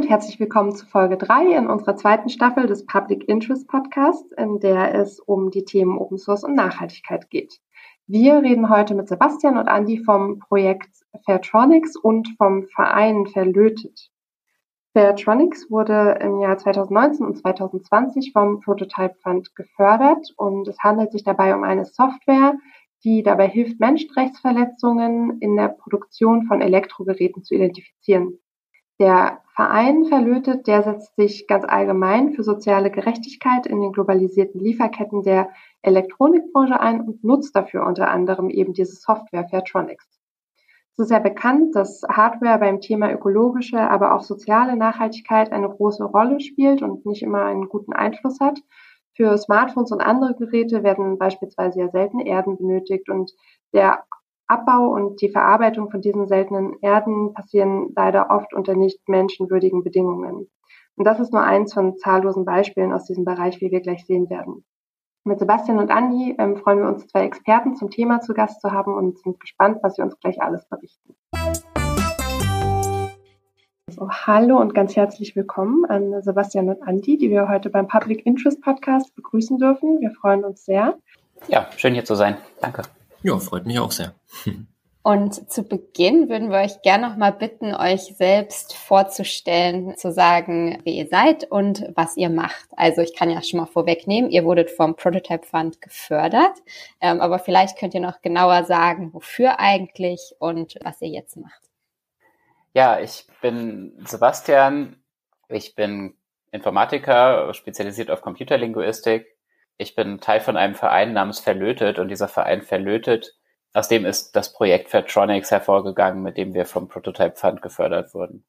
und herzlich willkommen zu Folge 3 in unserer zweiten Staffel des Public Interest Podcasts, in der es um die Themen Open Source und Nachhaltigkeit geht. Wir reden heute mit Sebastian und Andy vom Projekt Fairtronics und vom Verein Verlötet. Fairtronics wurde im Jahr 2019 und 2020 vom Prototype Fund gefördert und es handelt sich dabei um eine Software, die dabei hilft, Menschenrechtsverletzungen in der Produktion von Elektrogeräten zu identifizieren. Der Verein Verlötet, der setzt sich ganz allgemein für soziale Gerechtigkeit in den globalisierten Lieferketten der Elektronikbranche ein und nutzt dafür unter anderem eben diese Software Fairtronics. Es ist ja bekannt, dass Hardware beim Thema ökologische, aber auch soziale Nachhaltigkeit eine große Rolle spielt und nicht immer einen guten Einfluss hat. Für Smartphones und andere Geräte werden beispielsweise ja seltene Erden benötigt und der Abbau und die Verarbeitung von diesen seltenen Erden passieren leider oft unter nicht menschenwürdigen Bedingungen. Und das ist nur eins von zahllosen Beispielen aus diesem Bereich, wie wir gleich sehen werden. Mit Sebastian und Andi ähm, freuen wir uns, zwei Experten zum Thema zu Gast zu haben und sind gespannt, was sie uns gleich alles berichten. So, hallo und ganz herzlich willkommen an Sebastian und Andi, die wir heute beim Public Interest Podcast begrüßen dürfen. Wir freuen uns sehr. Ja, schön hier zu sein. Danke. Ja, freut mich auch sehr. Und zu Beginn würden wir euch gerne noch mal bitten, euch selbst vorzustellen, zu sagen, wer ihr seid und was ihr macht. Also ich kann ja schon mal vorwegnehmen, ihr wurdet vom Prototype Fund gefördert, ähm, aber vielleicht könnt ihr noch genauer sagen, wofür eigentlich und was ihr jetzt macht. Ja, ich bin Sebastian. Ich bin Informatiker, spezialisiert auf Computerlinguistik ich bin Teil von einem Verein namens Verlötet und dieser Verein Verlötet, aus dem ist das Projekt Fairtronics hervorgegangen, mit dem wir vom Prototype Fund gefördert wurden.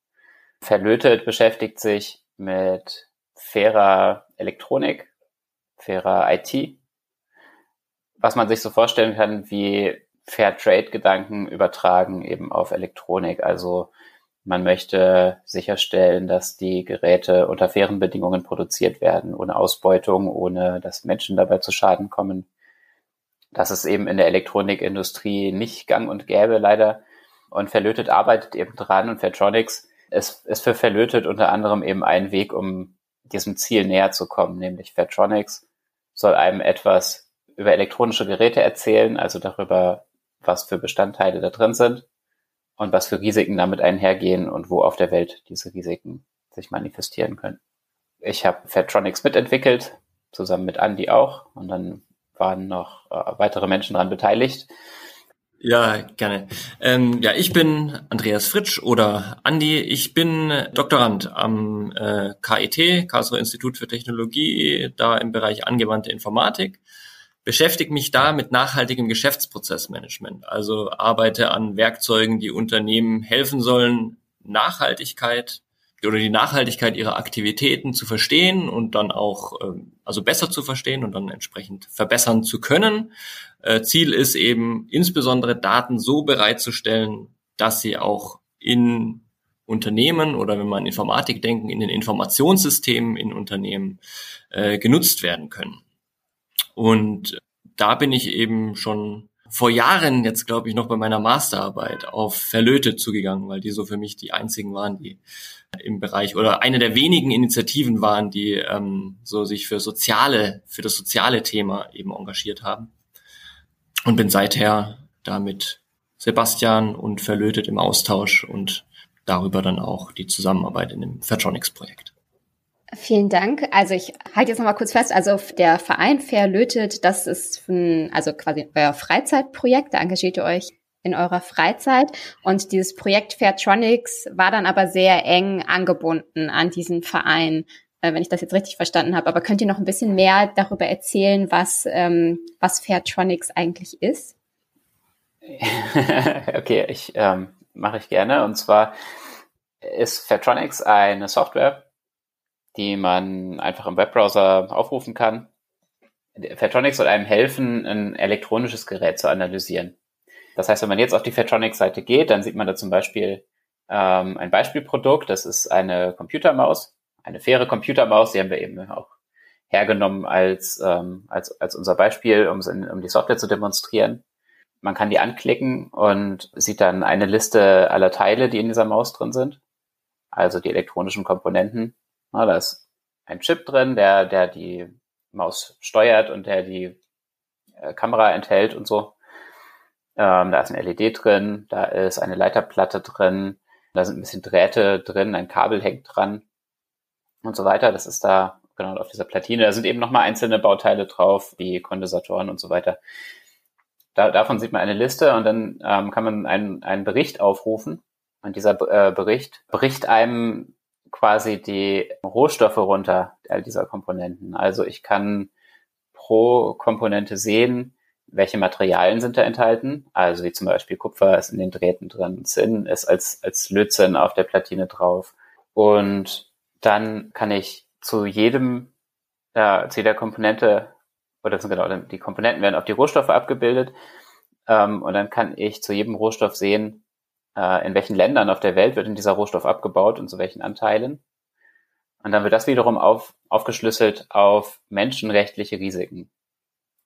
Verlötet beschäftigt sich mit fairer Elektronik, fairer IT, was man sich so vorstellen kann wie Fair Trade Gedanken übertragen eben auf Elektronik. Also man möchte sicherstellen, dass die Geräte unter fairen Bedingungen produziert werden, ohne Ausbeutung, ohne dass Menschen dabei zu Schaden kommen. Das ist eben in der Elektronikindustrie nicht gang und gäbe leider. Und Verlötet arbeitet eben dran und Fairtronics ist, ist für Verlötet unter anderem eben ein Weg, um diesem Ziel näher zu kommen, nämlich Fairtronics soll einem etwas über elektronische Geräte erzählen, also darüber, was für Bestandteile da drin sind und was für Risiken damit einhergehen und wo auf der Welt diese Risiken sich manifestieren können. Ich habe Fairtronics mitentwickelt, zusammen mit Andy auch, und dann waren noch äh, weitere Menschen daran beteiligt. Ja, gerne. Ähm, ja, ich bin Andreas Fritsch oder Andi. Ich bin Doktorand am äh, KIT, Karlsruher Institut für Technologie, da im Bereich angewandte Informatik beschäftige mich da mit nachhaltigem Geschäftsprozessmanagement. Also arbeite an Werkzeugen, die Unternehmen helfen sollen, Nachhaltigkeit oder die Nachhaltigkeit ihrer Aktivitäten zu verstehen und dann auch ähm, also besser zu verstehen und dann entsprechend verbessern zu können. Äh, Ziel ist eben insbesondere Daten so bereitzustellen, dass sie auch in Unternehmen oder wenn man Informatik denken, in den Informationssystemen in Unternehmen äh, genutzt werden können. Und da bin ich eben schon vor Jahren jetzt, glaube ich, noch bei meiner Masterarbeit auf Verlötet zugegangen, weil die so für mich die einzigen waren, die im Bereich oder eine der wenigen Initiativen waren, die ähm, so sich für soziale, für das soziale Thema eben engagiert haben. Und bin seither da mit Sebastian und Verlötet im Austausch und darüber dann auch die Zusammenarbeit in dem Fairtronics-Projekt. Vielen Dank. Also ich halte jetzt nochmal kurz fest. Also der Verein Fair Lötet, das ist ein, also quasi euer Freizeitprojekt. Da engagiert ihr euch in eurer Freizeit. Und dieses Projekt Fairtronics war dann aber sehr eng angebunden an diesen Verein, äh, wenn ich das jetzt richtig verstanden habe. Aber könnt ihr noch ein bisschen mehr darüber erzählen, was, ähm, was Fairtronics eigentlich ist? okay, ich ähm, mache ich gerne. Und zwar ist Fairtronics eine Software, die man einfach im Webbrowser aufrufen kann. Fairtronics soll einem helfen, ein elektronisches Gerät zu analysieren. Das heißt, wenn man jetzt auf die Fairtronics-Seite geht, dann sieht man da zum Beispiel ähm, ein Beispielprodukt. Das ist eine Computermaus, eine faire Computermaus. Die haben wir eben auch hergenommen als, ähm, als, als unser Beispiel, um, um die Software zu demonstrieren. Man kann die anklicken und sieht dann eine Liste aller Teile, die in dieser Maus drin sind. also die elektronischen Komponenten. Na, da ist ein Chip drin, der, der die Maus steuert und der die äh, Kamera enthält und so. Ähm, da ist ein LED drin, da ist eine Leiterplatte drin, da sind ein bisschen Drähte drin, ein Kabel hängt dran und so weiter. Das ist da genau auf dieser Platine. Da sind eben nochmal einzelne Bauteile drauf, wie Kondensatoren und so weiter. Da, davon sieht man eine Liste und dann ähm, kann man einen, einen Bericht aufrufen. Und dieser äh, Bericht bricht einem quasi die Rohstoffe runter all dieser Komponenten. Also ich kann pro Komponente sehen, welche Materialien sind da enthalten. Also wie zum Beispiel Kupfer ist in den Drähten drin, Zinn ist als, als Lötzinn auf der Platine drauf. Und dann kann ich zu jedem, äh, zu jeder Komponente, oder sind genau, die Komponenten werden auf die Rohstoffe abgebildet. Ähm, und dann kann ich zu jedem Rohstoff sehen, äh, in welchen Ländern auf der Welt wird in dieser Rohstoff abgebaut und zu welchen Anteilen. Und dann wird das wiederum auf, aufgeschlüsselt auf menschenrechtliche Risiken.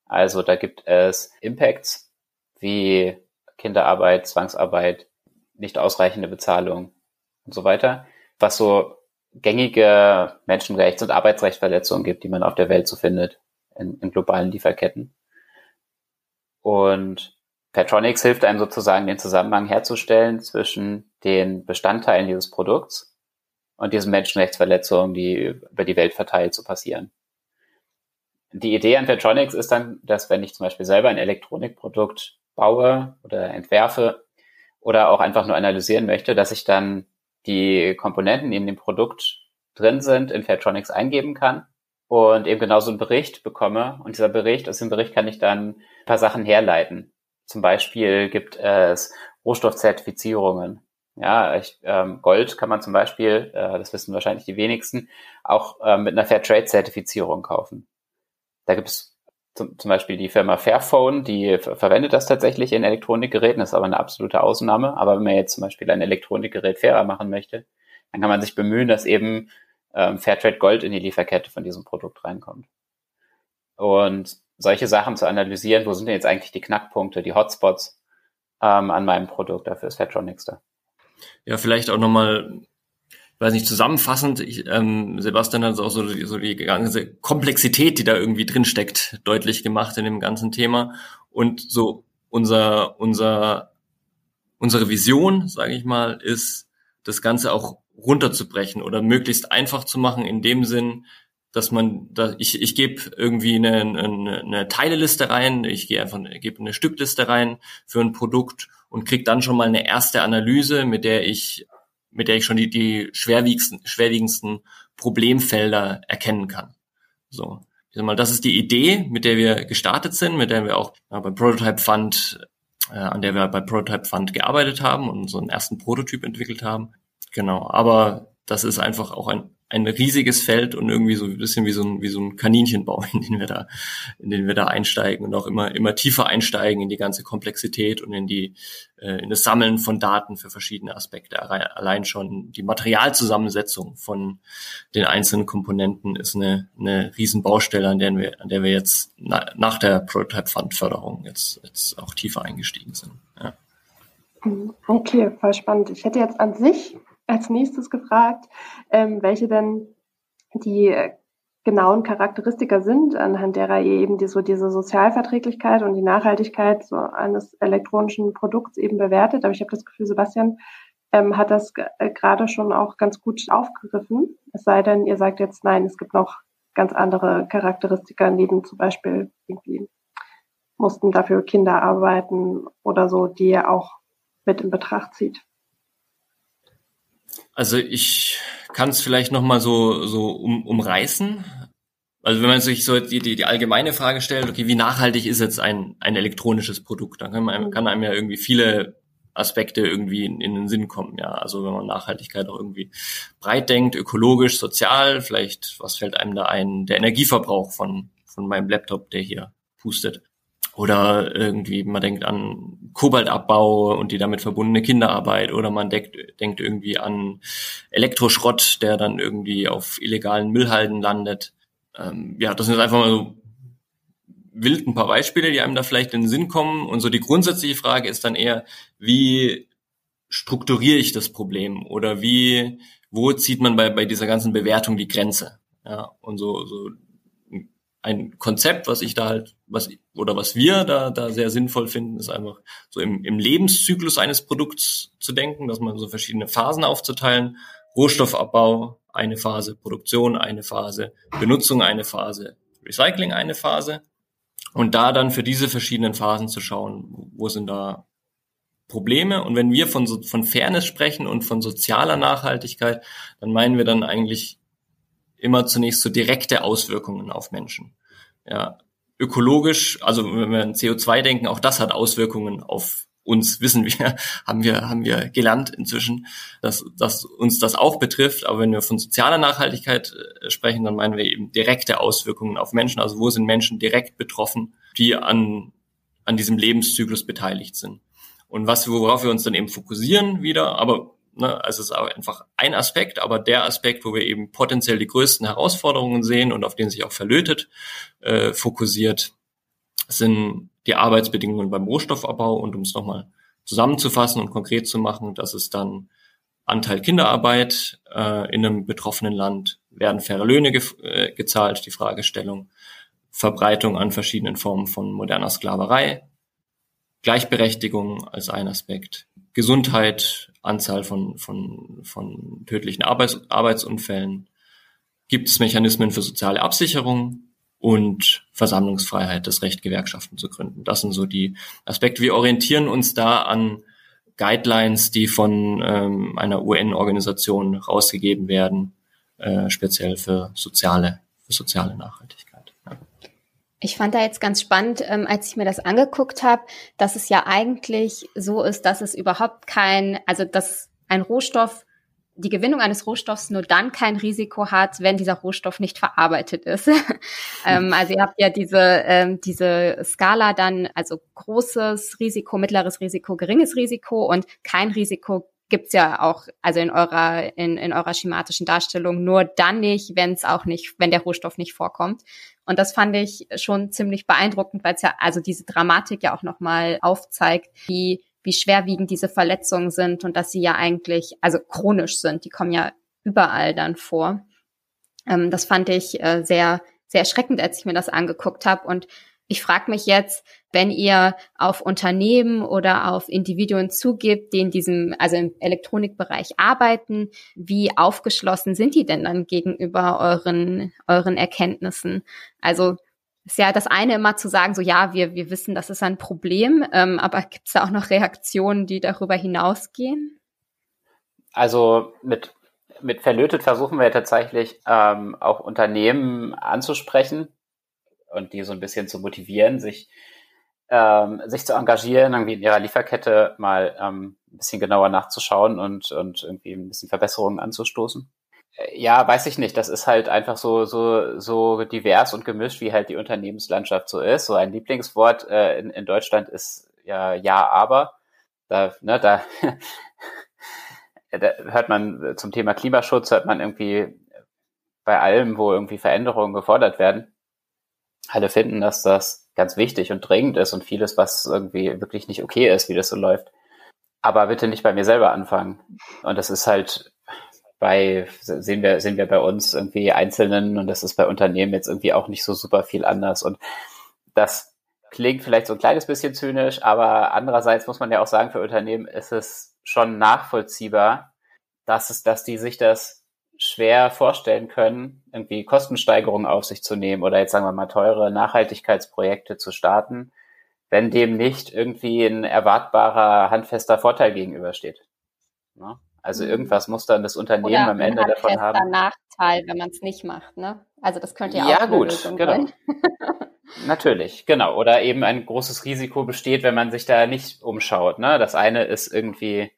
Also da gibt es Impacts wie Kinderarbeit, Zwangsarbeit, nicht ausreichende Bezahlung und so weiter, was so gängige Menschenrechts- und Arbeitsrechtsverletzungen gibt, die man auf der Welt so findet in, in globalen Lieferketten. Und Petronics hilft einem sozusagen, den Zusammenhang herzustellen zwischen den Bestandteilen dieses Produkts und diesen Menschenrechtsverletzungen, die über die Welt verteilt zu passieren. Die Idee an Petronics ist dann, dass wenn ich zum Beispiel selber ein Elektronikprodukt baue oder entwerfe oder auch einfach nur analysieren möchte, dass ich dann die Komponenten, die in dem Produkt drin sind, in Fairtronics eingeben kann und eben genauso einen Bericht bekomme. Und dieser Bericht, aus dem Bericht kann ich dann ein paar Sachen herleiten. Zum Beispiel gibt es Rohstoffzertifizierungen. Ja, ich, ähm, Gold kann man zum Beispiel, äh, das wissen wahrscheinlich die wenigsten, auch äh, mit einer Fairtrade-Zertifizierung kaufen. Da gibt es zum, zum Beispiel die Firma Fairphone, die verwendet das tatsächlich in Elektronikgeräten, das ist aber eine absolute Ausnahme. Aber wenn man jetzt zum Beispiel ein Elektronikgerät fairer machen möchte, dann kann man sich bemühen, dass eben ähm, Fairtrade Gold in die Lieferkette von diesem Produkt reinkommt. Und solche Sachen zu analysieren, wo sind denn jetzt eigentlich die Knackpunkte, die Hotspots ähm, an meinem Produkt, dafür ist Fairtronics da. Ja, vielleicht auch nochmal weiß nicht, zusammenfassend, ich, ähm, Sebastian hat auch so, so die ganze Komplexität, die da irgendwie drin steckt, deutlich gemacht in dem ganzen Thema. Und so unser, unser, unsere Vision, sage ich mal, ist, das Ganze auch runterzubrechen oder möglichst einfach zu machen in dem Sinn, dass man, da, ich, ich gebe irgendwie eine, eine, eine Teileliste rein, ich gehe einfach gebe eine Stückliste rein für ein Produkt und krieg dann schon mal eine erste Analyse, mit der ich mit der ich schon die, die schwerwiegendsten, schwerwiegendsten Problemfelder erkennen kann. So. Ich sag mal, das ist die Idee, mit der wir gestartet sind, mit der wir auch ja, beim Prototype Fund, äh, an der wir bei Prototype Fund gearbeitet haben und so einen ersten Prototyp entwickelt haben. Genau. Aber das ist einfach auch ein ein riesiges Feld und irgendwie so ein bisschen wie so ein, wie so ein Kaninchenbau, in den wir da, in den wir da einsteigen und auch immer, immer tiefer einsteigen in die ganze Komplexität und in die, äh, in das Sammeln von Daten für verschiedene Aspekte. Allein schon die Materialzusammensetzung von den einzelnen Komponenten ist eine, eine Riesenbaustelle, an der wir, an der wir jetzt na, nach der Prototype Fund Förderung jetzt, jetzt auch tiefer eingestiegen sind. Ja. Okay, voll spannend. Ich hätte jetzt an sich als nächstes gefragt, ähm, welche denn die genauen Charakteristika sind, anhand derer ihr eben die, so diese Sozialverträglichkeit und die Nachhaltigkeit so eines elektronischen Produkts eben bewertet. Aber ich habe das Gefühl, Sebastian ähm, hat das äh, gerade schon auch ganz gut aufgegriffen. Es sei denn, ihr sagt jetzt, nein, es gibt noch ganz andere Charakteristika, neben zum Beispiel irgendwie mussten dafür Kinder arbeiten oder so, die ihr auch mit in Betracht zieht. Also ich kann es vielleicht noch mal so so um, umreißen. Also wenn man sich so die, die, die allgemeine Frage stellt, okay, wie nachhaltig ist jetzt ein, ein elektronisches Produkt? Dann kann, man, mhm. kann einem ja irgendwie viele Aspekte irgendwie in, in den Sinn kommen. Ja, also wenn man Nachhaltigkeit auch irgendwie breit denkt, ökologisch, sozial, vielleicht was fällt einem da ein? Der Energieverbrauch von von meinem Laptop, der hier pustet. Oder irgendwie, man denkt an Kobaltabbau und die damit verbundene Kinderarbeit. Oder man denkt, denkt irgendwie an Elektroschrott, der dann irgendwie auf illegalen Müllhalden landet. Ähm, ja, das sind einfach mal so wild ein paar Beispiele, die einem da vielleicht in den Sinn kommen. Und so die grundsätzliche Frage ist dann eher, wie strukturiere ich das Problem? Oder wie, wo zieht man bei, bei dieser ganzen Bewertung die Grenze? Ja, und so, so ein Konzept, was ich da halt, was oder was wir da, da sehr sinnvoll finden, ist einfach so im, im Lebenszyklus eines Produkts zu denken, dass man so verschiedene Phasen aufzuteilen. Rohstoffabbau, eine Phase, Produktion, eine Phase, Benutzung, eine Phase, Recycling, eine Phase. Und da dann für diese verschiedenen Phasen zu schauen, wo sind da Probleme. Und wenn wir von, von Fairness sprechen und von sozialer Nachhaltigkeit, dann meinen wir dann eigentlich immer zunächst so direkte Auswirkungen auf Menschen. Ja, ökologisch, also wenn wir an CO2 denken, auch das hat Auswirkungen auf uns, wissen wir, haben wir, haben wir gelernt inzwischen, dass, dass uns das auch betrifft. Aber wenn wir von sozialer Nachhaltigkeit äh, sprechen, dann meinen wir eben direkte Auswirkungen auf Menschen. Also wo sind Menschen direkt betroffen, die an, an diesem Lebenszyklus beteiligt sind. Und was, worauf wir uns dann eben fokussieren wieder, aber Ne? Also es ist auch einfach ein Aspekt, aber der Aspekt, wo wir eben potenziell die größten Herausforderungen sehen und auf den sich auch verlötet äh, fokussiert, sind die Arbeitsbedingungen beim Rohstoffabbau. Und um es nochmal zusammenzufassen und konkret zu machen, das ist dann Anteil Kinderarbeit äh, in einem betroffenen Land, werden faire Löhne ge äh, gezahlt, die Fragestellung, Verbreitung an verschiedenen Formen von moderner Sklaverei, Gleichberechtigung als ein Aspekt, Gesundheit, Anzahl von, von, von tödlichen Arbeits Arbeitsunfällen, gibt es Mechanismen für soziale Absicherung und Versammlungsfreiheit, das Recht, Gewerkschaften zu gründen. Das sind so die Aspekte. Wir orientieren uns da an Guidelines, die von ähm, einer UN-Organisation rausgegeben werden, äh, speziell für soziale, für soziale Nachhaltigkeit. Ich fand da jetzt ganz spannend, ähm, als ich mir das angeguckt habe, dass es ja eigentlich so ist, dass es überhaupt kein, also dass ein Rohstoff, die Gewinnung eines Rohstoffs nur dann kein Risiko hat, wenn dieser Rohstoff nicht verarbeitet ist. ähm, also ihr habt ja diese, ähm, diese Skala dann, also großes Risiko, mittleres Risiko, geringes Risiko und kein Risiko gibt's ja auch, also in eurer, in, in eurer schematischen Darstellung, nur dann nicht, wenn es auch nicht, wenn der Rohstoff nicht vorkommt. Und das fand ich schon ziemlich beeindruckend, weil es ja, also diese Dramatik ja auch nochmal aufzeigt, wie, wie schwerwiegend diese Verletzungen sind und dass sie ja eigentlich, also chronisch sind. Die kommen ja überall dann vor. Ähm, das fand ich äh, sehr, sehr erschreckend, als ich mir das angeguckt habe. Und ich frage mich jetzt, wenn ihr auf Unternehmen oder auf Individuen zugibt, die in diesem, also im Elektronikbereich arbeiten, wie aufgeschlossen sind die denn dann gegenüber euren, euren Erkenntnissen? Also ist ja das eine immer zu sagen, so ja, wir, wir wissen, das ist ein Problem, ähm, aber gibt es da auch noch Reaktionen, die darüber hinausgehen? Also mit, mit Verlötet versuchen wir tatsächlich ähm, auch Unternehmen anzusprechen, und die so ein bisschen zu motivieren, sich, ähm, sich zu engagieren, irgendwie in ihrer Lieferkette mal ähm, ein bisschen genauer nachzuschauen und, und irgendwie ein bisschen Verbesserungen anzustoßen. Äh, ja, weiß ich nicht. Das ist halt einfach so, so, so divers und gemischt, wie halt die Unternehmenslandschaft so ist. So ein Lieblingswort äh, in, in Deutschland ist ja ja, aber. Da, ne, da, da hört man zum Thema Klimaschutz, hört man irgendwie bei allem, wo irgendwie Veränderungen gefordert werden, alle finden, dass das ganz wichtig und dringend ist und vieles, was irgendwie wirklich nicht okay ist, wie das so läuft. Aber bitte nicht bei mir selber anfangen. Und das ist halt bei, sehen wir, sehen wir bei uns irgendwie Einzelnen und das ist bei Unternehmen jetzt irgendwie auch nicht so super viel anders. Und das klingt vielleicht so ein kleines bisschen zynisch, aber andererseits muss man ja auch sagen, für Unternehmen ist es schon nachvollziehbar, dass es, dass die sich das schwer vorstellen können, irgendwie Kostensteigerungen auf sich zu nehmen oder jetzt sagen wir mal teure Nachhaltigkeitsprojekte zu starten, wenn dem nicht irgendwie ein erwartbarer, handfester Vorteil gegenübersteht. Ne? Also mhm. irgendwas muss dann das Unternehmen oder am Ende davon haben. Ein Nachteil, wenn man es nicht macht, ne? Also das könnte ja, ja auch gut, Lösung genau. sein. Natürlich, genau. Oder eben ein großes Risiko besteht, wenn man sich da nicht umschaut. Ne? Das eine ist irgendwie,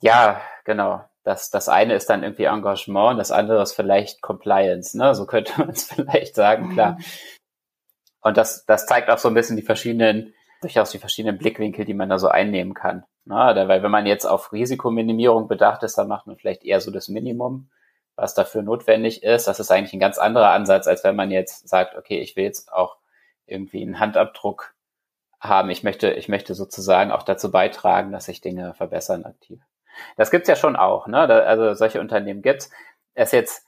ja, genau, das, das eine ist dann irgendwie Engagement, das andere ist vielleicht Compliance, ne? So könnte man es vielleicht sagen, klar. Mhm. Und das, das zeigt auch so ein bisschen die verschiedenen, durchaus die verschiedenen Blickwinkel, die man da so einnehmen kann. Ne? Weil wenn man jetzt auf Risikominimierung bedacht ist, dann macht man vielleicht eher so das Minimum, was dafür notwendig ist. Das ist eigentlich ein ganz anderer Ansatz, als wenn man jetzt sagt, okay, ich will jetzt auch irgendwie einen Handabdruck haben. Ich möchte, ich möchte sozusagen auch dazu beitragen, dass sich Dinge verbessern aktiv. Das gibt's ja schon auch, ne? Da, also solche Unternehmen gibt's. Es jetzt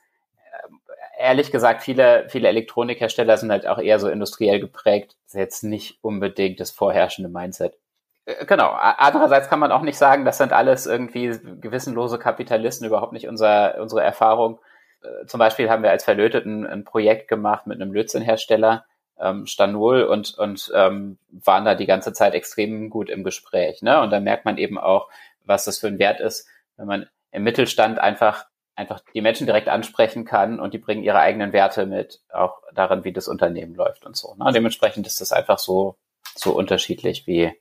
äh, ehrlich gesagt, viele, viele Elektronikhersteller sind halt auch eher so industriell geprägt. Das ist jetzt nicht unbedingt das vorherrschende Mindset. Äh, genau. Andererseits kann man auch nicht sagen, das sind alles irgendwie gewissenlose Kapitalisten, überhaupt nicht unser, unsere Erfahrung. Äh, zum Beispiel haben wir als Verlöteten ein Projekt gemacht mit einem Lötzinhersteller, ähm, Stanol, und, und ähm, waren da die ganze Zeit extrem gut im Gespräch. Ne? Und da merkt man eben auch, was das für ein Wert ist, wenn man im Mittelstand einfach einfach die Menschen direkt ansprechen kann und die bringen ihre eigenen Werte mit, auch daran, wie das Unternehmen läuft und so. Ne? Dementsprechend ist das einfach so, so unterschiedlich, wie,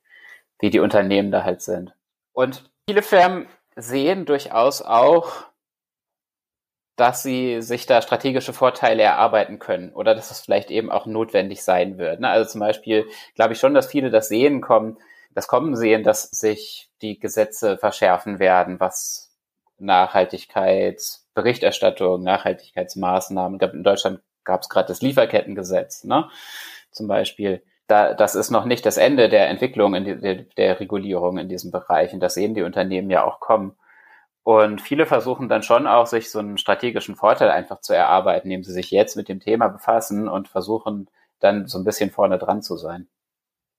wie die Unternehmen da halt sind. Und viele Firmen sehen durchaus auch, dass sie sich da strategische Vorteile erarbeiten können oder dass es vielleicht eben auch notwendig sein wird. Ne? Also zum Beispiel glaube ich schon, dass viele das sehen kommen, das Kommen sehen, dass sich die Gesetze verschärfen werden, was Nachhaltigkeitsberichterstattung, Nachhaltigkeitsmaßnahmen. In Deutschland gab es gerade das Lieferkettengesetz, ne? Zum Beispiel. Da, das ist noch nicht das Ende der Entwicklung in die, der, der Regulierung in diesem Bereich. Und das sehen die Unternehmen ja auch kommen. Und viele versuchen dann schon auch, sich so einen strategischen Vorteil einfach zu erarbeiten, indem sie sich jetzt mit dem Thema befassen und versuchen dann so ein bisschen vorne dran zu sein.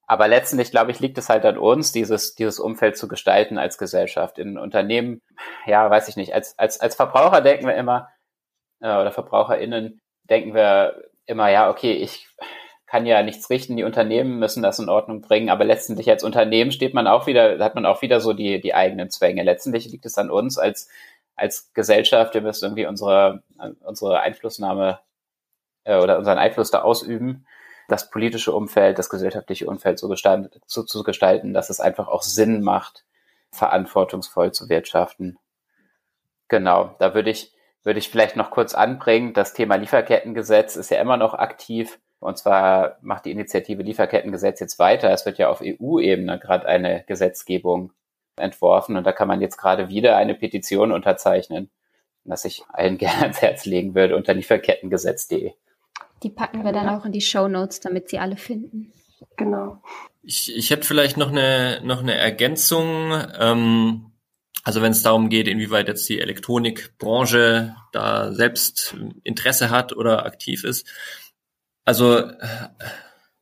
Aber letztendlich, glaube ich, liegt es halt an uns, dieses, dieses Umfeld zu gestalten als Gesellschaft. In Unternehmen, ja, weiß ich nicht, als, als, als Verbraucher denken wir immer, äh, oder VerbraucherInnen denken wir immer, ja, okay, ich kann ja nichts richten, die Unternehmen müssen das in Ordnung bringen, aber letztendlich als Unternehmen steht man auch wieder, hat man auch wieder so die, die eigenen Zwänge. Letztendlich liegt es an uns als, als Gesellschaft, wir müssen irgendwie unsere, unsere Einflussnahme äh, oder unseren Einfluss da ausüben das politische Umfeld, das gesellschaftliche Umfeld so, gestalten, so zu gestalten, dass es einfach auch Sinn macht, verantwortungsvoll zu wirtschaften. Genau, da würde ich, würde ich vielleicht noch kurz anbringen, das Thema Lieferkettengesetz ist ja immer noch aktiv. Und zwar macht die Initiative Lieferkettengesetz jetzt weiter. Es wird ja auf EU-Ebene gerade eine Gesetzgebung entworfen und da kann man jetzt gerade wieder eine Petition unterzeichnen, was ich allen gerne ans Herz legen würde unter lieferkettengesetz.de. Die packen wir dann auch in die Show Notes, damit sie alle finden. Genau. Ich, ich hätte vielleicht noch eine, noch eine Ergänzung. Ähm, also wenn es darum geht, inwieweit jetzt die Elektronikbranche da selbst Interesse hat oder aktiv ist. Also äh,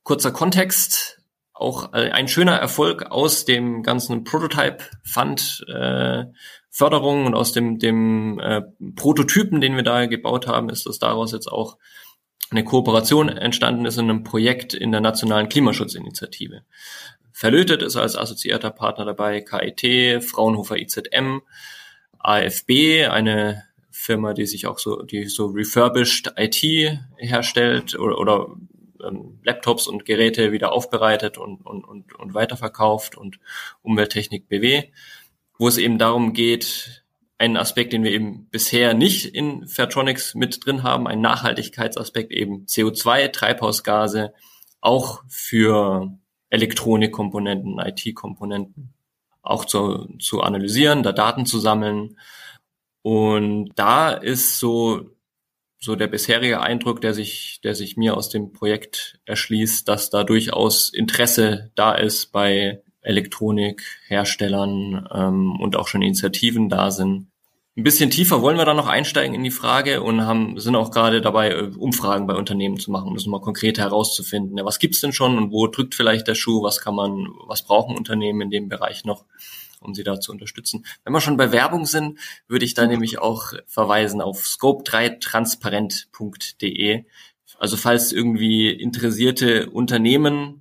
kurzer Kontext, auch ein schöner Erfolg aus dem ganzen Prototype Fund äh, Förderung und aus dem, dem äh, Prototypen, den wir da gebaut haben, ist, dass daraus jetzt auch eine Kooperation entstanden ist in einem Projekt in der Nationalen Klimaschutzinitiative. Verlötet ist als assoziierter Partner dabei KIT, Fraunhofer IZM, AFB, eine Firma, die sich auch so, die so refurbished IT herstellt oder, oder ähm, Laptops und Geräte wieder aufbereitet und, und, und, und weiterverkauft und Umwelttechnik BW, wo es eben darum geht, ein Aspekt, den wir eben bisher nicht in Fairtronics mit drin haben, ein Nachhaltigkeitsaspekt eben CO2, Treibhausgase, auch für Elektronikkomponenten, IT-Komponenten auch zu, zu analysieren, da Daten zu sammeln. Und da ist so, so der bisherige Eindruck, der sich, der sich mir aus dem Projekt erschließt, dass da durchaus Interesse da ist bei Elektronikherstellern ähm, und auch schon Initiativen da sind, ein bisschen tiefer wollen wir da noch einsteigen in die Frage und haben, sind auch gerade dabei, äh, Umfragen bei Unternehmen zu machen, um das nochmal konkret herauszufinden. Ja, was gibt's denn schon und wo drückt vielleicht der Schuh? Was kann man, was brauchen Unternehmen in dem Bereich noch, um sie da zu unterstützen? Wenn wir schon bei Werbung sind, würde ich da nämlich auch verweisen auf scope3transparent.de. Also falls irgendwie interessierte Unternehmen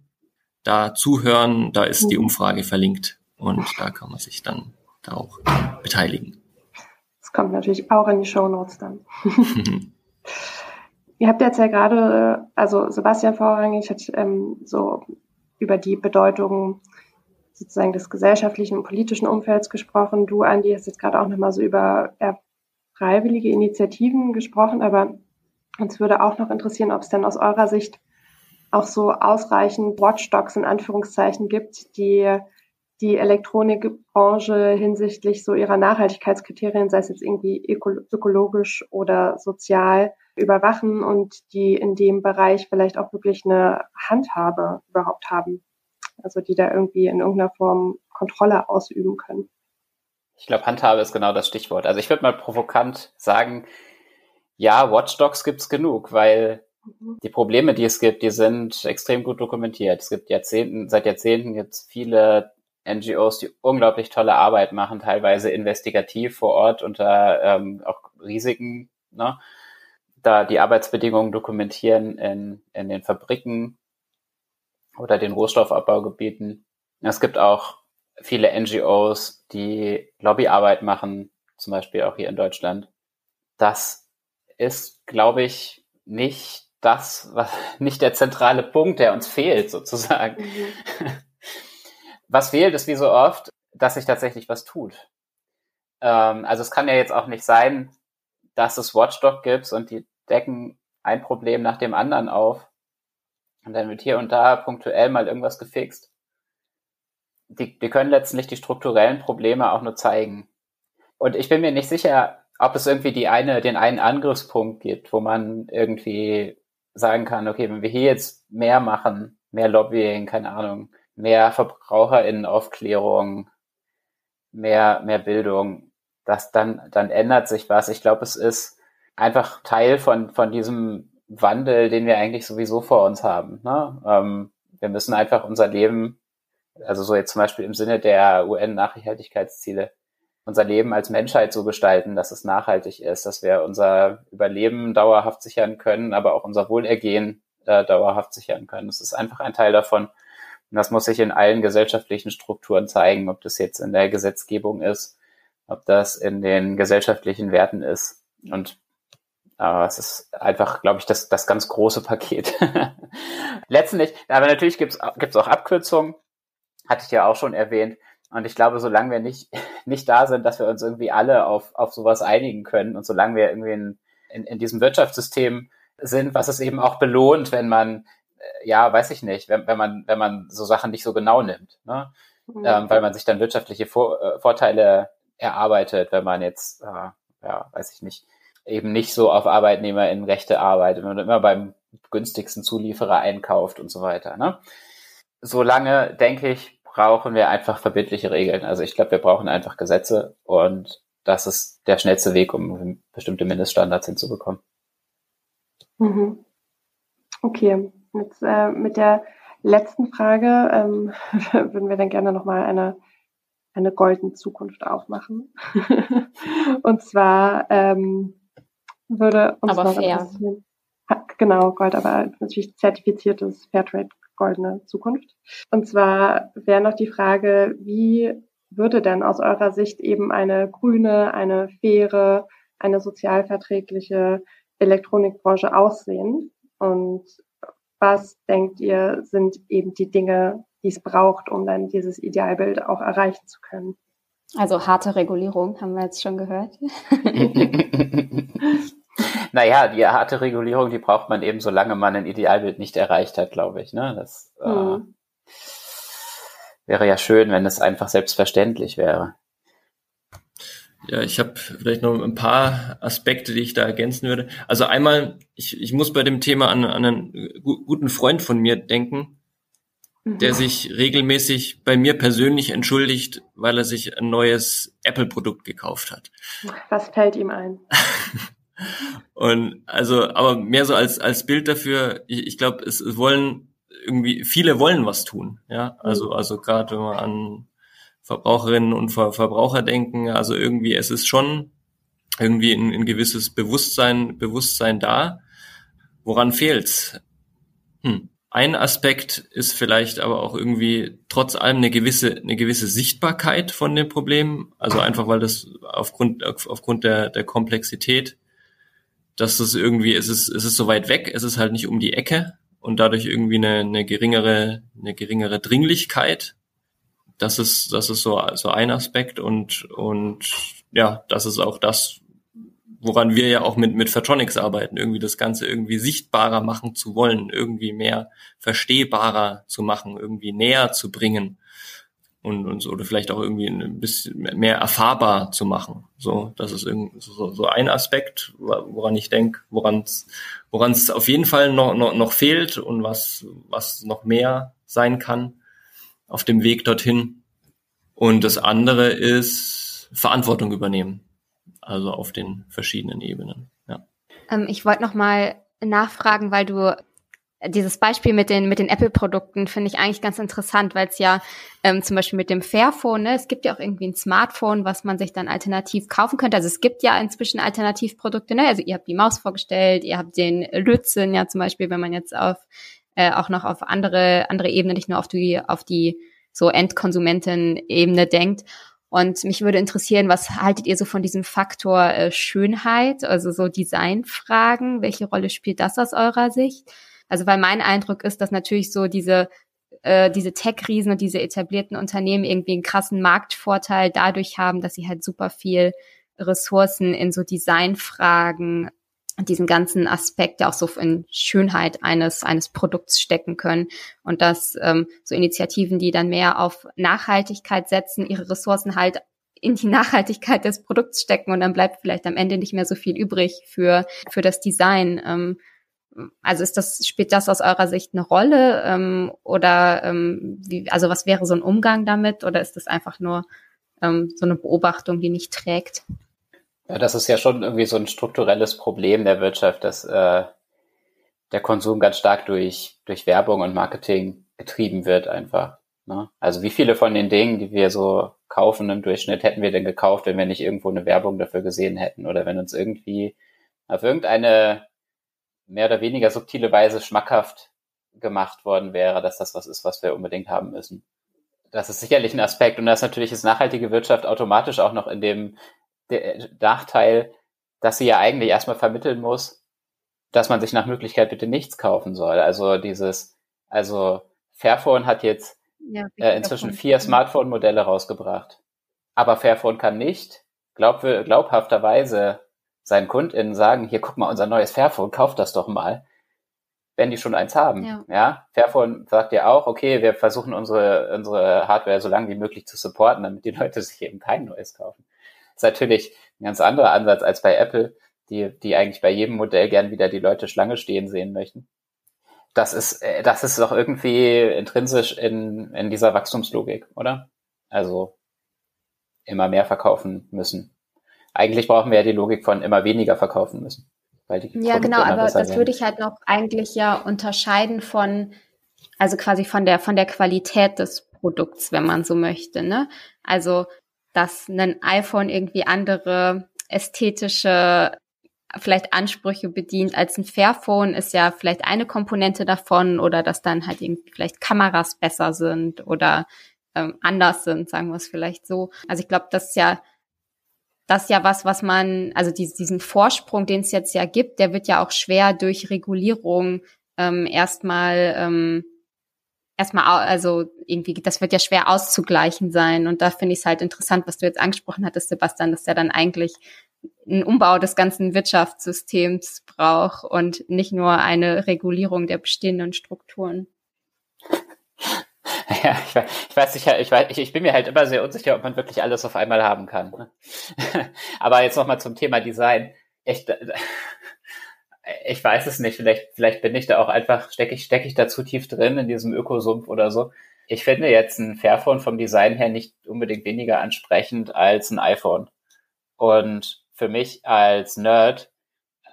da zuhören, da ist die. Umfrage verlinkt und da kann man sich dann da auch beteiligen kommt natürlich auch in die Show Notes dann. Ihr habt jetzt ja gerade, also Sebastian vorrangig hat ähm, so über die Bedeutung sozusagen des gesellschaftlichen und politischen Umfelds gesprochen. Du, Andi, hast jetzt gerade auch nochmal so über freiwillige Initiativen gesprochen, aber uns würde auch noch interessieren, ob es denn aus eurer Sicht auch so ausreichend Watchdogs in Anführungszeichen gibt, die die Elektronikbranche hinsichtlich so ihrer Nachhaltigkeitskriterien, sei es jetzt irgendwie ökologisch oder sozial, überwachen und die in dem Bereich vielleicht auch wirklich eine Handhabe überhaupt haben. Also die da irgendwie in irgendeiner Form Kontrolle ausüben können. Ich glaube, Handhabe ist genau das Stichwort. Also ich würde mal provokant sagen, ja, Watchdogs gibt's genug, weil mhm. die Probleme, die es gibt, die sind extrem gut dokumentiert. Es gibt Jahrzehnten, seit Jahrzehnten jetzt viele NGOs, die unglaublich tolle Arbeit machen, teilweise investigativ vor Ort unter ähm, auch Risiken, ne? da die Arbeitsbedingungen dokumentieren in, in den Fabriken oder den Rohstoffabbaugebieten. Es gibt auch viele NGOs, die Lobbyarbeit machen, zum Beispiel auch hier in Deutschland. Das ist, glaube ich, nicht das, was, nicht der zentrale Punkt, der uns fehlt, sozusagen. Mhm. Was fehlt, ist wie so oft, dass sich tatsächlich was tut. Ähm, also es kann ja jetzt auch nicht sein, dass es Watchdog gibt und die decken ein Problem nach dem anderen auf. Und dann wird hier und da punktuell mal irgendwas gefixt. Die, die können letztlich die strukturellen Probleme auch nur zeigen. Und ich bin mir nicht sicher, ob es irgendwie die eine, den einen Angriffspunkt gibt, wo man irgendwie sagen kann, okay, wenn wir hier jetzt mehr machen, mehr Lobbying, keine Ahnung, mehr VerbraucherInnenaufklärung, mehr, mehr Bildung, dass dann, dann ändert sich was. Ich glaube, es ist einfach Teil von, von diesem Wandel, den wir eigentlich sowieso vor uns haben. Ne? Ähm, wir müssen einfach unser Leben, also so jetzt zum Beispiel im Sinne der UN-Nachhaltigkeitsziele, unser Leben als Menschheit so gestalten, dass es nachhaltig ist, dass wir unser Überleben dauerhaft sichern können, aber auch unser Wohlergehen äh, dauerhaft sichern können. Das ist einfach ein Teil davon. Und das muss sich in allen gesellschaftlichen Strukturen zeigen, ob das jetzt in der Gesetzgebung ist, ob das in den gesellschaftlichen Werten ist. Und äh, es ist einfach, glaube ich, das, das ganz große Paket. Letztendlich, aber natürlich gibt es auch Abkürzungen, hatte ich ja auch schon erwähnt. Und ich glaube, solange wir nicht, nicht da sind, dass wir uns irgendwie alle auf, auf sowas einigen können und solange wir irgendwie in, in, in diesem Wirtschaftssystem sind, was es eben auch belohnt, wenn man ja, weiß ich nicht, wenn, wenn man, wenn man so Sachen nicht so genau nimmt, ne? Mhm. Ähm, weil man sich dann wirtschaftliche Vor äh, Vorteile erarbeitet, wenn man jetzt, äh, ja, weiß ich nicht, eben nicht so auf Arbeitnehmer in Rechte arbeitet, wenn man immer beim günstigsten Zulieferer einkauft und so weiter. Ne? Solange, denke ich, brauchen wir einfach verbindliche Regeln. Also ich glaube, wir brauchen einfach Gesetze und das ist der schnellste Weg, um bestimmte Mindeststandards hinzubekommen. Mhm. Okay, Jetzt äh, mit der letzten Frage ähm, würden wir dann gerne nochmal eine, eine goldene Zukunft aufmachen. und zwar ähm, würde uns aber noch fair. Genau, Gold, aber natürlich zertifiziertes Fairtrade goldene Zukunft. Und zwar wäre noch die Frage, wie würde denn aus eurer Sicht eben eine grüne, eine faire, eine sozialverträgliche Elektronikbranche aussehen? Und was denkt ihr, sind eben die Dinge, die es braucht, um dann dieses Idealbild auch erreichen zu können? Also harte Regulierung haben wir jetzt schon gehört. naja, die harte Regulierung, die braucht man eben, solange man ein Idealbild nicht erreicht hat, glaube ich. Ne? Das hm. äh, wäre ja schön, wenn es einfach selbstverständlich wäre. Ja, ich habe vielleicht noch ein paar Aspekte, die ich da ergänzen würde. Also einmal, ich, ich muss bei dem Thema an, an einen guten Freund von mir denken, mhm. der sich regelmäßig bei mir persönlich entschuldigt, weil er sich ein neues Apple-Produkt gekauft hat. Was fällt ihm ein? Und also, aber mehr so als als Bild dafür. Ich, ich glaube, es wollen irgendwie viele wollen was tun. Ja, also mhm. also gerade wenn man an Verbraucherinnen und Ver Verbraucher denken. Also irgendwie, es ist schon irgendwie ein, ein gewisses Bewusstsein, Bewusstsein da. Woran fehlt's? Hm. Ein Aspekt ist vielleicht aber auch irgendwie trotz allem eine gewisse, eine gewisse Sichtbarkeit von dem Problem. Also einfach, weil das aufgrund, aufgrund der, der Komplexität, dass es irgendwie, es ist, es ist so weit weg, es ist halt nicht um die Ecke und dadurch irgendwie eine, eine geringere, eine geringere Dringlichkeit das ist, das ist so, so ein Aspekt und, und ja, das ist auch das, woran wir ja auch mit, mit Phatronics arbeiten, irgendwie das Ganze irgendwie sichtbarer machen zu wollen, irgendwie mehr verstehbarer zu machen, irgendwie näher zu bringen und, und so, oder vielleicht auch irgendwie ein bisschen mehr erfahrbar zu machen. So, das ist irgendwie so, so ein Aspekt, woran ich denke, woran es woran es auf jeden Fall noch, noch, noch fehlt und was, was noch mehr sein kann auf dem Weg dorthin. Und das andere ist, Verantwortung übernehmen. Also auf den verschiedenen Ebenen. Ja. Ähm, ich wollte noch mal nachfragen, weil du dieses Beispiel mit den mit den Apple-Produkten finde ich eigentlich ganz interessant, weil es ja ähm, zum Beispiel mit dem Fairphone, ne, es gibt ja auch irgendwie ein Smartphone, was man sich dann alternativ kaufen könnte. Also es gibt ja inzwischen Alternativprodukte. Ne? Also ihr habt die Maus vorgestellt, ihr habt den Lützen ja zum Beispiel, wenn man jetzt auf äh, auch noch auf andere andere Ebene, nicht nur auf die auf die so Endkonsumenten-Ebene denkt. Und mich würde interessieren, was haltet ihr so von diesem Faktor äh, Schönheit, also so Designfragen? Welche Rolle spielt das aus eurer Sicht? Also weil mein Eindruck ist, dass natürlich so diese äh, diese Tech-Riesen und diese etablierten Unternehmen irgendwie einen krassen Marktvorteil dadurch haben, dass sie halt super viel Ressourcen in so Designfragen diesen ganzen Aspekt ja auch so in Schönheit eines eines Produkts stecken können und dass ähm, so Initiativen, die dann mehr auf Nachhaltigkeit setzen, ihre Ressourcen halt in die Nachhaltigkeit des Produkts stecken und dann bleibt vielleicht am Ende nicht mehr so viel übrig für für das Design. Ähm, also ist das, spielt das aus eurer Sicht eine Rolle? Ähm, oder ähm, wie, also was wäre so ein Umgang damit? Oder ist das einfach nur ähm, so eine Beobachtung, die nicht trägt? Ja, das ist ja schon irgendwie so ein strukturelles Problem der Wirtschaft, dass äh, der Konsum ganz stark durch, durch Werbung und Marketing getrieben wird einfach. Ne? Also wie viele von den Dingen, die wir so kaufen im Durchschnitt, hätten wir denn gekauft, wenn wir nicht irgendwo eine Werbung dafür gesehen hätten oder wenn uns irgendwie auf irgendeine mehr oder weniger subtile Weise schmackhaft gemacht worden wäre, dass das was ist, was wir unbedingt haben müssen. Das ist sicherlich ein Aspekt und das natürlich ist nachhaltige Wirtschaft automatisch auch noch in dem Nachteil, dass sie ja eigentlich erstmal vermitteln muss, dass man sich nach Möglichkeit bitte nichts kaufen soll. Also dieses, also Fairphone hat jetzt ja, äh, inzwischen vier Smartphone-Modelle rausgebracht. Aber Fairphone kann nicht glaub, glaubhafterweise seinen KundInnen sagen, hier guck mal, unser neues Fairphone, kauft das doch mal, wenn die schon eins haben. Ja. ja? Fairphone sagt ja auch, okay, wir versuchen unsere, unsere Hardware so lange wie möglich zu supporten, damit die Leute sich eben kein neues kaufen. Ist natürlich ein ganz anderer Ansatz als bei Apple, die, die eigentlich bei jedem Modell gern wieder die Leute Schlange stehen sehen möchten. Das ist, äh, das ist doch irgendwie intrinsisch in, in dieser Wachstumslogik, oder? Also immer mehr verkaufen müssen. Eigentlich brauchen wir ja die Logik von immer weniger verkaufen müssen. Weil die ja, Produkte genau, aber das werden. würde ich halt noch eigentlich ja unterscheiden von, also quasi von der, von der Qualität des Produkts, wenn man so möchte, ne? Also, dass ein iPhone irgendwie andere ästhetische vielleicht Ansprüche bedient als ein Fairphone ist ja vielleicht eine Komponente davon oder dass dann halt irgendwie vielleicht Kameras besser sind oder ähm, anders sind, sagen wir es vielleicht so. Also ich glaube, das ist ja das ist ja was, was man, also diesen Vorsprung, den es jetzt ja gibt, der wird ja auch schwer durch Regulierung ähm, erstmal ähm, erstmal, also irgendwie, das wird ja schwer auszugleichen sein. Und da finde ich es halt interessant, was du jetzt angesprochen hattest, Sebastian, dass der dann eigentlich einen Umbau des ganzen Wirtschaftssystems braucht und nicht nur eine Regulierung der bestehenden Strukturen. Ja, ich, ich weiß nicht, ich, weiß, ich, ich bin mir halt immer sehr unsicher, ob man wirklich alles auf einmal haben kann. Ne? Aber jetzt nochmal zum Thema Design. Ich, ich weiß es nicht, vielleicht, vielleicht bin ich da auch einfach, stecke ich, stecke ich da zu tief drin in diesem Ökosumpf oder so. Ich finde jetzt ein Fairphone vom Design her nicht unbedingt weniger ansprechend als ein iPhone. Und für mich als Nerd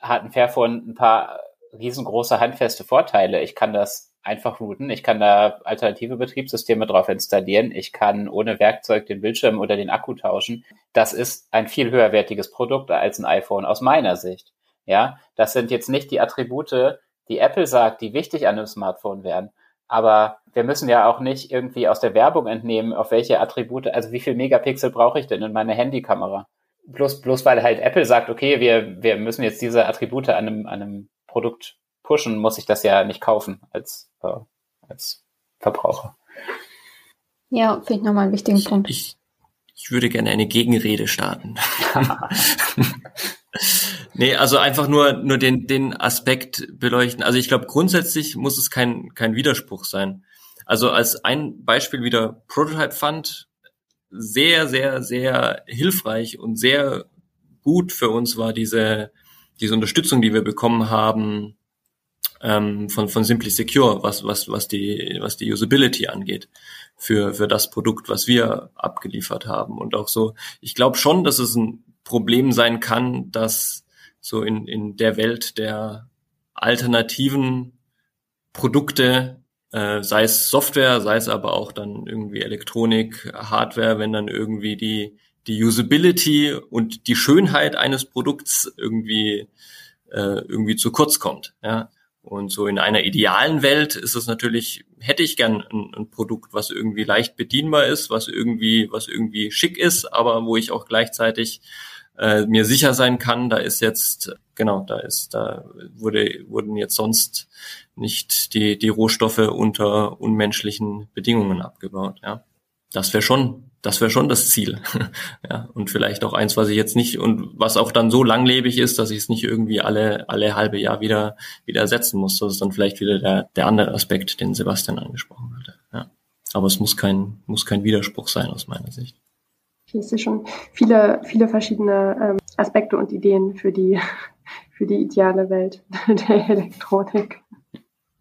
hat ein Fairphone ein paar riesengroße handfeste Vorteile. Ich kann das einfach routen. Ich kann da alternative Betriebssysteme drauf installieren. Ich kann ohne Werkzeug den Bildschirm oder den Akku tauschen. Das ist ein viel höherwertiges Produkt als ein iPhone aus meiner Sicht. Ja, das sind jetzt nicht die Attribute, die Apple sagt, die wichtig an einem Smartphone wären. Aber wir müssen ja auch nicht irgendwie aus der Werbung entnehmen, auf welche Attribute, also wie viel Megapixel brauche ich denn in meiner Handykamera? Bloß, bloß weil halt Apple sagt, okay, wir, wir müssen jetzt diese Attribute an einem, an einem Produkt pushen, muss ich das ja nicht kaufen als, äh, als Verbraucher. Ja, finde ich nochmal einen wichtigen Punkt. Ich, ich würde gerne eine Gegenrede starten. nee, also einfach nur, nur den, den Aspekt beleuchten. Also ich glaube, grundsätzlich muss es kein, kein Widerspruch sein. Also als ein Beispiel wieder Prototype Fund, sehr, sehr, sehr hilfreich und sehr gut für uns war diese, diese Unterstützung, die wir bekommen haben ähm, von, von Simply Secure, was, was, was, die, was die Usability angeht für, für das Produkt, was wir abgeliefert haben. Und auch so, ich glaube schon, dass es ein Problem sein kann, dass so in, in der Welt der alternativen Produkte, äh, sei es Software, sei es aber auch dann irgendwie Elektronik, Hardware, wenn dann irgendwie die, die Usability und die Schönheit eines Produkts irgendwie, äh, irgendwie zu kurz kommt. Ja? Und so in einer idealen Welt ist es natürlich, hätte ich gern ein, ein, Produkt, was irgendwie leicht bedienbar ist, was irgendwie, was irgendwie schick ist, aber wo ich auch gleichzeitig äh, mir sicher sein kann, da ist jetzt, genau, da ist, da wurde, wurden jetzt sonst nicht die, die Rohstoffe unter unmenschlichen Bedingungen abgebaut, ja. Das wäre schon, das wäre schon das Ziel. ja, und vielleicht auch eins, was ich jetzt nicht und was auch dann so langlebig ist, dass ich es nicht irgendwie alle, alle halbe Jahr wieder, wieder ersetzen muss. Das ist dann vielleicht wieder der, der andere Aspekt, den Sebastian angesprochen hatte. Ja. Aber es muss kein, muss kein Widerspruch sein aus meiner Sicht. Ich sehe schon viele, viele verschiedene ähm, Aspekte und Ideen für die, für die ideale Welt der Elektronik.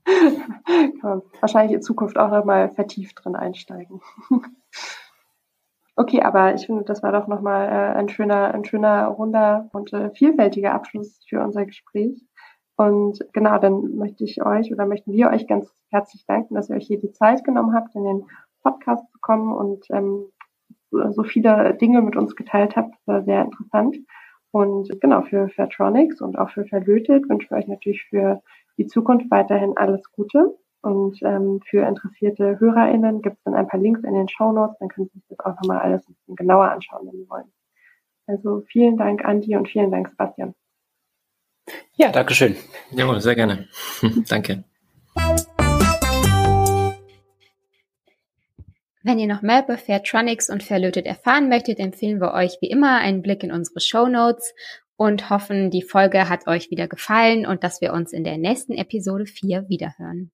Wahrscheinlich in Zukunft auch nochmal vertieft drin einsteigen. Okay, aber ich finde, das war doch nochmal äh, ein schöner, ein schöner, runder und äh, vielfältiger Abschluss für unser Gespräch. Und genau, dann möchte ich euch oder möchten wir euch ganz herzlich danken, dass ihr euch hier die Zeit genommen habt, in den Podcast zu kommen und ähm, so viele Dinge mit uns geteilt habt. Das war sehr interessant. Und genau, für Fairtronics und auch für Verlötet wünschen wir euch natürlich für die Zukunft weiterhin alles Gute. Und ähm, für interessierte HörerInnen gibt es dann ein paar Links in den Show Notes, dann können Sie sich das auch nochmal alles ein bisschen genauer anschauen, wenn Sie wollen. Also vielen Dank, Andi, und vielen Dank, Sebastian. Ja, Dankeschön. Jawohl, sehr gerne. Danke. Wenn ihr noch mehr über Fairtronics und Fairlötet erfahren möchtet, empfehlen wir euch wie immer einen Blick in unsere Show Notes und hoffen, die Folge hat euch wieder gefallen und dass wir uns in der nächsten Episode 4 wiederhören.